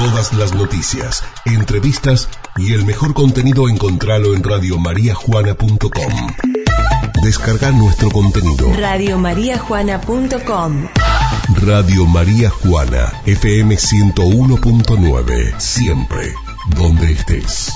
Todas las noticias, entrevistas y el mejor contenido encontralo en radiomariajuana.com. Descarga nuestro contenido. Radiomariajuana.com Radio María Juana, FM 101.9. Siempre, donde estés.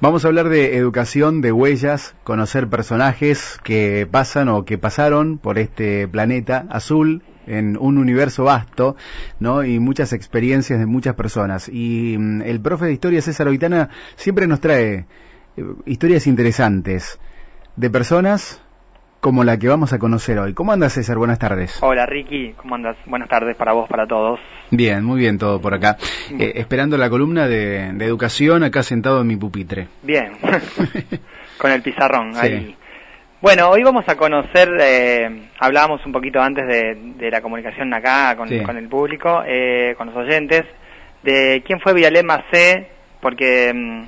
Vamos a hablar de educación, de huellas, conocer personajes que pasan o que pasaron por este planeta azul en un universo vasto, ¿no? Y muchas experiencias de muchas personas. Y mm, el profe de historia César Oitana siempre nos trae eh, historias interesantes de personas como la que vamos a conocer hoy. ¿Cómo andas, César? Buenas tardes. Hola, Ricky. ¿Cómo andas? Buenas tardes para vos, para todos. Bien, muy bien todo por acá. Eh, esperando la columna de, de educación acá sentado en mi pupitre. Bien. Con el pizarrón ahí. Bueno, hoy vamos a conocer, eh, hablábamos un poquito antes de, la comunicación acá con, el público, eh, con los oyentes, de quién fue Villalema C, porque mm,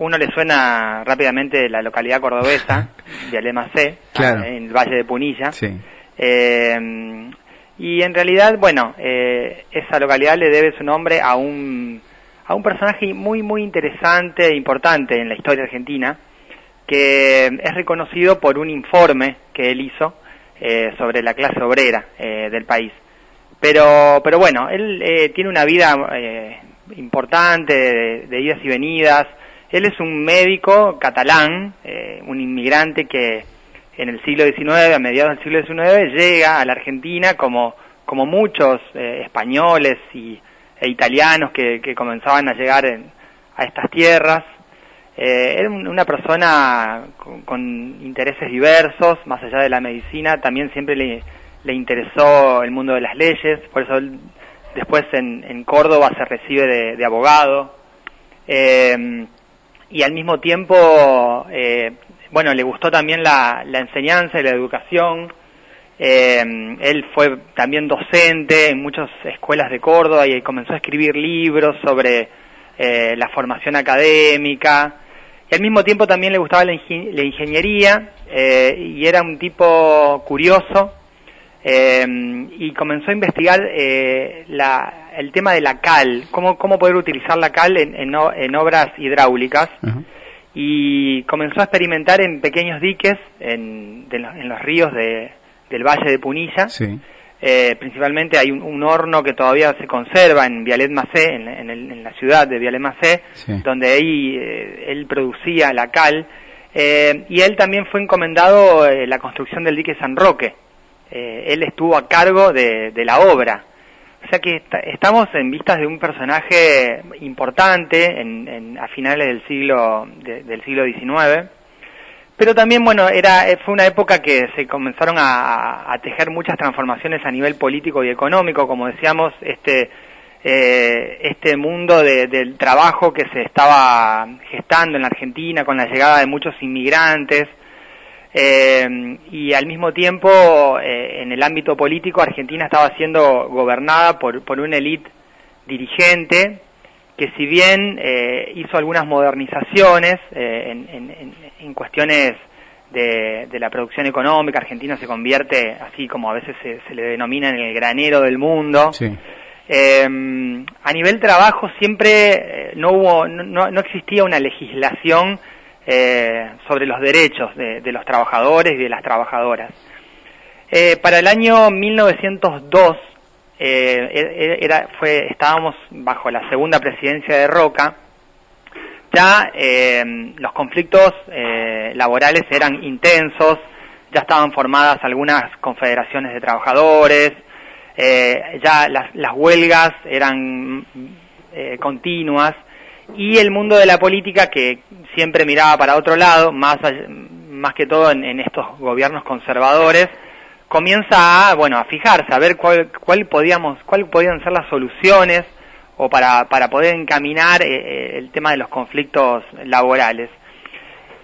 uno le suena rápidamente la localidad cordobesa, Villalema C, en el Valle de Punilla. Eh, y en realidad, bueno, esa localidad le debe su nombre a un, a un personaje muy, muy interesante e importante en la historia argentina, que es reconocido por un informe que él hizo eh, sobre la clase obrera eh, del país. Pero, pero bueno, él eh, tiene una vida importante de, idas y venidas. Él es un médico catalán, un inmigrante que en el siglo XIX, a mediados del siglo XIX, llega a la Argentina como, como muchos españoles y, e italianos que, que comenzaban a llegar a estas tierras eh, era una persona con, intereses diversos, más allá de la medicina, también siempre le, interesó el mundo de las leyes, por eso después en, Córdoba se recibe de, abogado. Eh, y al mismo tiempo, eh, bueno, le gustó también la, enseñanza y la educación. él fue también docente en muchas escuelas de Córdoba y comenzó a escribir libros sobre la formación académica al mismo tiempo también le gustaba la, ingeniería eh, y era un tipo curioso eh, y comenzó a investigar eh, el tema de la cal, cómo, cómo poder utilizar la cal en, en, obras hidráulicas. Y comenzó a experimentar en pequeños diques en, en los ríos de, del Valle de Punilla. Eh, principalmente hay un, horno que todavía se conserva en Vialet Macé, en, la ciudad de Vialet Macé, donde ahí eh, él producía la cal, eh, y él también fue encomendado la construcción del dique San Roque. él estuvo a cargo de, la obra. O sea que estamos en vistas de un personaje importante a finales del siglo, del siglo XIX, pero también, bueno, era, eh, fue una época que se comenzaron a, tejer muchas transformaciones a nivel político y económico, como decíamos, este, eh, este mundo del trabajo que se estaba gestando en la Argentina con la llegada de muchos inmigrantes, eh, y al mismo tiempo en el ámbito político Argentina estaba siendo gobernada por, por una élite dirigente que si bien eh, hizo algunas modernizaciones eh, en, cuestiones de, la producción económica, Argentina se convierte, así como a veces se, le denomina, en el granero del mundo. Eh, a nivel trabajo siempre no hubo, no, no existía una legislación sobre los derechos de, de, los trabajadores y de las trabajadoras. para el año 1902 eh, e-, era, fue, estábamos bajo la segunda presidencia de Roca, ya eh, los conflictos eh, laborales eran intensos, ya estaban formadas algunas confederaciones de trabajadores, ya las, huelgas eran continuas y el mundo de la política que siempre miraba para otro lado, más, más que todo en estos gobiernos conservadores, comienza a, bueno, a fijarse, a ver cuál, cuál podíamos, cuál podían ser las soluciones o para, para poder encaminar eh, eh, el tema de los conflictos laborales.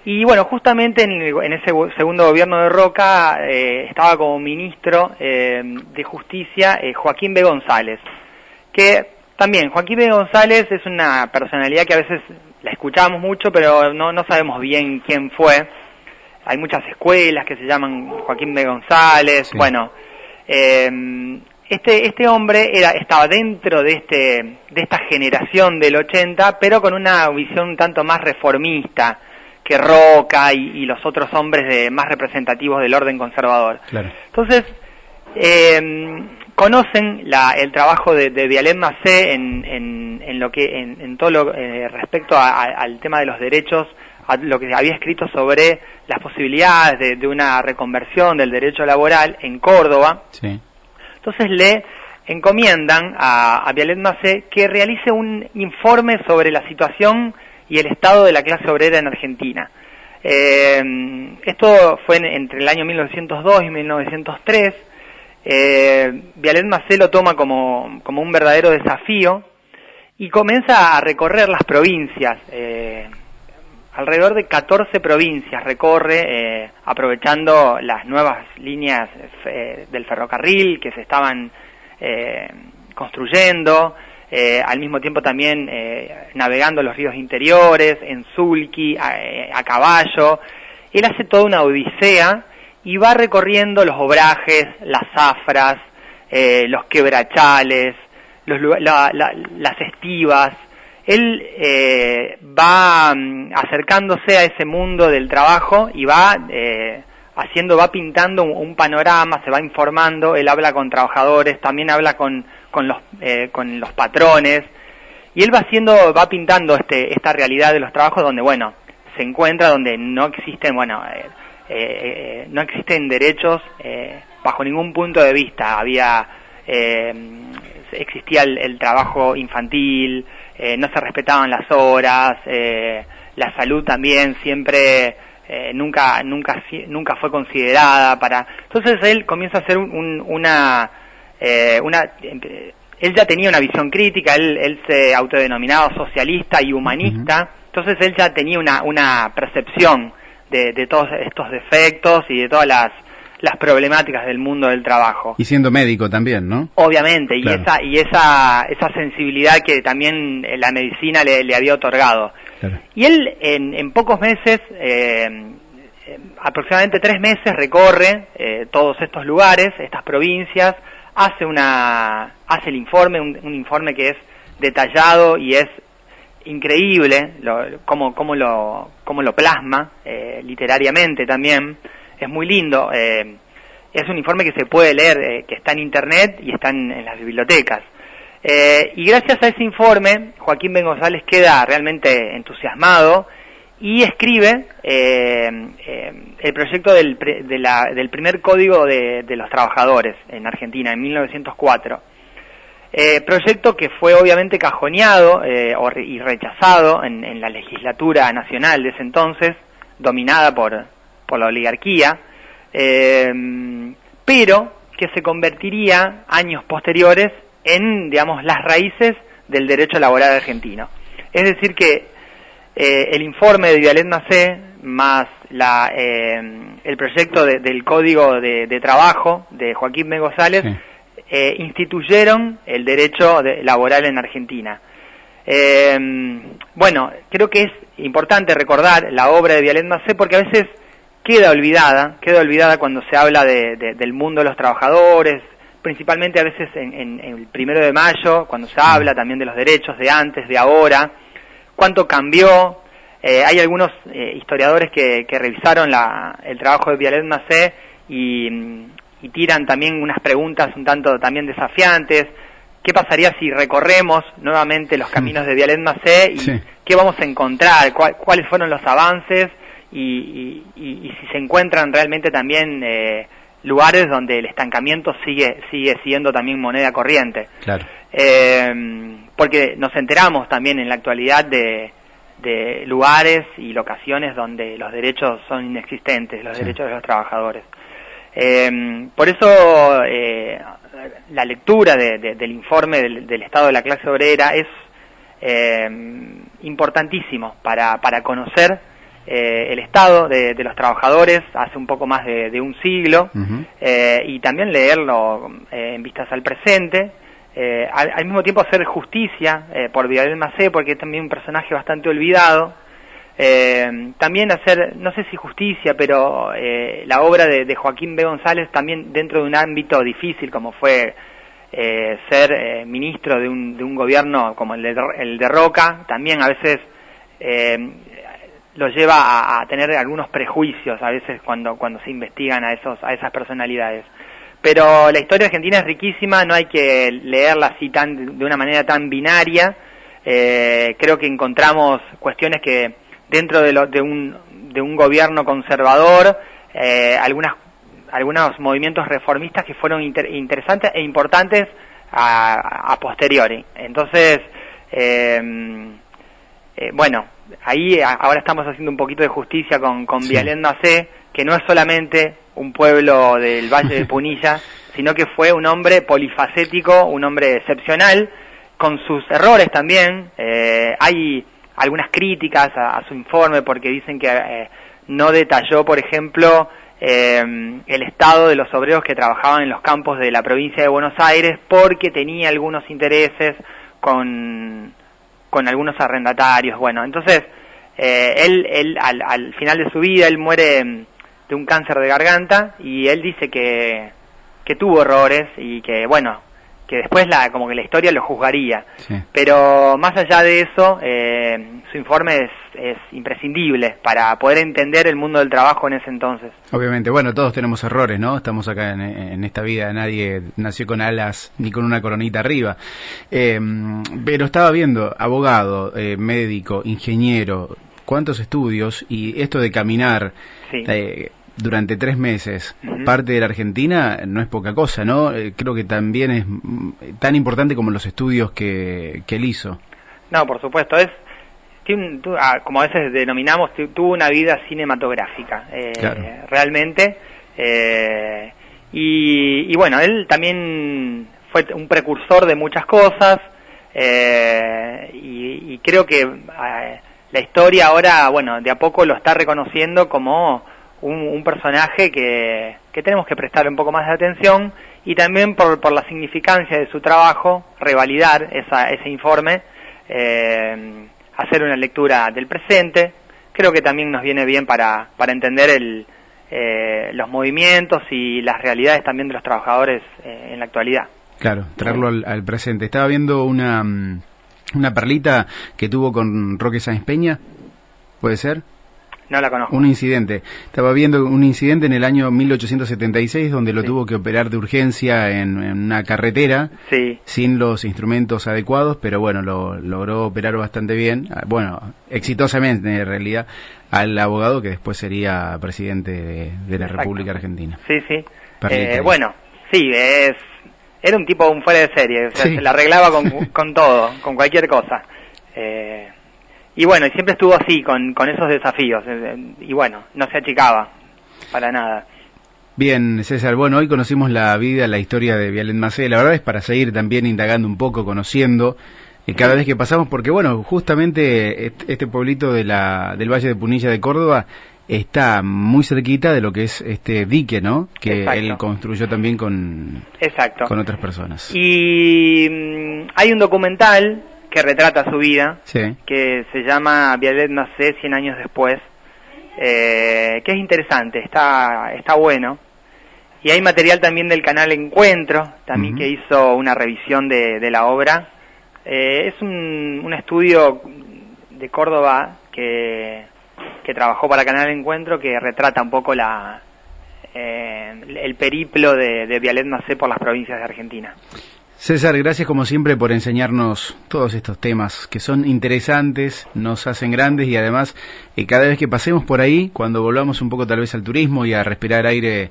Y bueno, justamente en, ese segundo gobierno de Roca eh, estaba como ministro de Justicia Joaquín B. González, que también Joaquín B. González es una personalidad que a veces la escuchamos mucho, pero no, no sabemos bien quién fue hay muchas escuelas que se llaman Joaquín de González, bueno, eh, este, este hombre era, estaba dentro de, este, de esta generación del 80, pero con una visión un tanto más reformista que Roca y, los otros hombres de, más representativos del orden conservador. Entonces, eh, conocen la, el trabajo de, de Vialet Macé en, en, lo que, en, todo lo eh, respecto al tema de los derechos, a lo que había escrito sobre las posibilidades de, una reconversión del derecho laboral en Córdoba. Entonces le encomiendan a, a Vialet Macé que realice un informe sobre la situación y el estado de la clase obrera en Argentina. Eh, esto fue entre el año 1902 y 1903 eh, Vialet Macé lo toma como, como, un verdadero desafío y comienza a recorrer las provincias. Eh, alrededor de 14 provincias recorre, eh, aprovechando las nuevas líneas eh, del ferrocarril que se estaban eh, construyendo, al mismo tiempo también navegando los ríos interiores, en Zulki, a, caballo. Él hace toda una odisea y va recorriendo los obrajes, las zafras, eh, los quebrachales, las estivas. Él eh, va mm, acercándose a ese mundo del trabajo y va eh, haciendo, va pintando un, panorama, se va informando. Él habla con trabajadores, también habla con, con, los, con los patrones y él va haciendo, va pintando este, esta realidad de los trabajos donde, bueno, se encuentra donde no existen, bueno, eh, no existen derechos eh, bajo ningún punto de vista. Había, eh, existía el, trabajo infantil, no se respetaban las horas, la salud también siempre nunca, nunca, nunca fue considerada para. Entonces él comienza a hacer una, una él ya tenía una visión crítica, él, él se autodenominaba socialista y humanista, entonces él ya tenía una, una percepción de, todos estos defectos y de todas las, las problemáticas del mundo del trabajo. Y siendo médico también, ¿no? Obviamente, y esa y esa esa sensibilidad que también la medicina le, le había otorgado. Y él en, en pocos meses, eh, aproximadamente tres meses, recorre eh, todos estos lugares, estas provincias, hace una hace el informe, un informe que es detallado y es increíble lo, cómo, cómo, lo, cómo lo plasma eh, literariamente también. Es muy lindo. Eh, es un informe que se puede leer, eh, que está en internet y está en, las bibliotecas. y gracias a ese informe, Joaquín Ben González queda realmente entusiasmado y escribe el proyecto del, del primer código de, de los trabajadores en Argentina en 1904. Eh, proyecto que fue obviamente cajoneado eh, y rechazado en, la legislatura nacional de ese entonces, dominada por, por la oligarquía, eh, pero que se convertiría años posteriores en, digamos, las raíces del derecho laboral argentino. Es decir que el informe de Vialet Macé más la, el proyecto del Código de, Trabajo de Joaquín B. González eh, instituyeron el derecho laboral en Argentina. Eh, bueno, creo que es importante recordar la obra de Vialet Macé porque a veces queda olvidada, queda olvidada cuando se habla del mundo de los trabajadores, principalmente a veces en, el primero de mayo, cuando se habla también de los derechos de antes, de ahora, cuánto cambió. Eh, hay algunos historiadores que, revisaron el trabajo de Vialet Macé y, y tiran también unas preguntas un tanto también desafiantes. ¿Qué pasaría si recorremos nuevamente los caminos de Vialet Macé y qué vamos a encontrar? ¿Cuáles fueron los avances? Y, y, si se encuentran realmente también eh, lugares donde el estancamiento sigue sigue siendo también moneda corriente. Claro. Eh, porque nos enteramos también en la actualidad de, de lugares y locaciones donde los derechos son inexistentes, los derechos de los trabajadores. Eh, por eso eh, la lectura del informe del, estado de la clase obrera es eh, importantísimo para, para conocer eh, el estado de, los trabajadores hace un poco más de, un siglo y también leerlo en vistas al presente. Al, mismo tiempo hacer justicia por Vidal Macé porque es también un personaje bastante olvidado eh, también hacer, no sé si justicia, pero eh, la obra de, Joaquín B. González también dentro de un ámbito difícil como fue eh, ser eh, ministro de un, de un gobierno como el de, el de Roca, también a veces eh, lo lleva a, tener algunos prejuicios a veces cuando, cuando se investigan a, esos, a esas personalidades. Pero la historia argentina es riquísima, no hay que leerla así tan, de una manera tan binaria. creo que encontramos cuestiones que dentro de, lo, de, un, de un gobierno conservador, algunas algunos movimientos reformistas que fueron interesantes e importantes a, posteriori. Entonces, eh, eh, bueno, ahí ahora estamos haciendo un poquito de justicia con, con sí. C, que no es solamente un pueblo del Valle de Punilla, sino que fue un hombre polifacético, un hombre excepcional, con sus errores también. Eh, hay algunas críticas a, su informe porque dicen que no detalló, por ejemplo, eh, el estado de los obreros que trabajaban en los campos de la provincia de Buenos Aires porque tenía algunos intereses con, con algunos arrendatarios. Bueno, entonces, eh, él, él al, al, final de su vida, él muere de un cáncer de garganta y él dice que, que tuvo errores y que, bueno, que después la, como que la historia lo juzgaría. Pero más allá de eso, eh, su informe es, es, imprescindible para poder entender el mundo del trabajo en ese entonces. Obviamente, bueno, todos tenemos errores, ¿no? Estamos acá en, en esta vida, nadie nació con alas ni con una coronita arriba. Eh, pero estaba viendo, abogado, eh, médico, ingeniero, cuántos estudios y esto de caminar. Sí. Eh, durante tres meses parte de la Argentina no es poca cosa, ¿no? Eh, creo que también es tan importante como los estudios que, que él hizo. No, por supuesto, es ah, como a veces denominamos, tuvo una vida cinematográfica, eh, realmente. Eh, y, y, bueno, él también fue un precursor de muchas cosas eh, y, y, creo que eh, la historia ahora, bueno, de a poco lo está reconociendo como un, personaje que, que, tenemos que prestar un poco más de atención y también por, por la significancia de su trabajo, revalidar esa, ese informe, eh, hacer una lectura del presente, creo que también nos viene bien para, para entender el, eh, los movimientos y las realidades también de los trabajadores eh, en la actualidad. Claro, traerlo al, al, presente. Estaba viendo una, mm, una perlita que tuvo con Roque Sáenz Peña, ¿puede ser? No la conozco. Un incidente. Estaba viendo un incidente en el año 1876 donde lo tuvo que operar de urgencia en, una carretera sí. sin los instrumentos adecuados, pero bueno, lo logró operar bastante bien. Ah, bueno, exitosamente en realidad al abogado que después sería presidente de, la República Argentina. Sí, sí. Eh, bueno, sí, es era un tipo un fuera de serie, se la arreglaba con, con todo, con cualquier cosa. Eh, y bueno, y siempre estuvo así, con, con esos desafíos. Eh, eh, y bueno, no se achicaba, para nada. Bien, César, bueno, hoy conocimos la vida, la historia de Vialet Macé. La verdad es para seguir también indagando un poco, conociendo y cada vez que pasamos, porque bueno, justamente este pueblito de la, del Valle de Punilla de Córdoba está muy cerquita de lo que es este dique, ¿no? Que él construyó también con, Exacto. con otras personas. Y mm, hay un documental que retrata su vida, que se llama Violet sé 100 años después, eh, que es interesante, está, está bueno. Y hay material también del canal Encuentro, también que hizo una revisión de, de la obra. Eh, es un, un, estudio de Córdoba que, que trabajó para Canal Encuentro que retrata un poco la, eh, el periplo de, de Violet Macé por las provincias de Argentina. César, gracias como siempre por enseñarnos todos estos temas que son interesantes, nos hacen grandes y además eh, cada vez que pasemos por ahí, cuando volvamos un poco tal vez al turismo y a respirar aire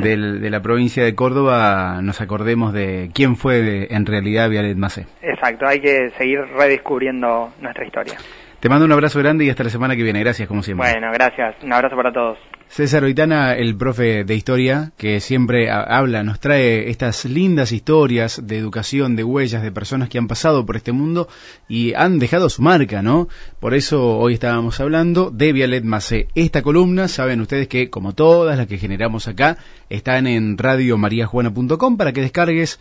del, de la provincia de Córdoba, nos acordemos de quién fue en realidad Vialet Macé. Exacto, hay que seguir redescubriendo nuestra historia. Te mando un abrazo grande y hasta la semana que viene. Gracias, como siempre. Bueno, gracias. Un abrazo para todos. César Oitana, el profe de historia, que siempre habla, nos trae estas lindas historias de educación, de huellas, de personas que han pasado por este mundo y han dejado su marca, ¿no? Por eso hoy estábamos hablando de Vialet Macé. Esta columna, saben ustedes que, como todas las que generamos acá, están en radiomariajuana.com para que descargues,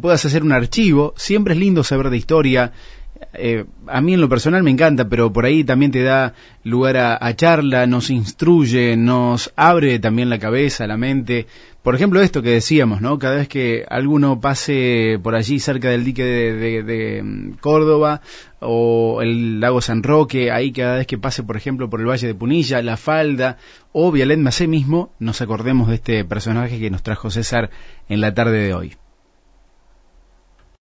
puedas hacer un archivo. Siempre es lindo saber de historia, eh, a mí en lo personal me encanta, pero por ahí también te da lugar a, charla, nos instruye, nos abre también la cabeza, la mente, por ejemplo, esto que decíamos, ¿no? Cada vez que alguno pase por allí cerca del dique de, mm, Córdoba o el lago San Roque, ahí cada vez que pase, por ejemplo, por el Valle de Punilla, La Falda o Vialet Macé mismo, nos acordemos de este personaje que nos trajo César en la tarde de hoy.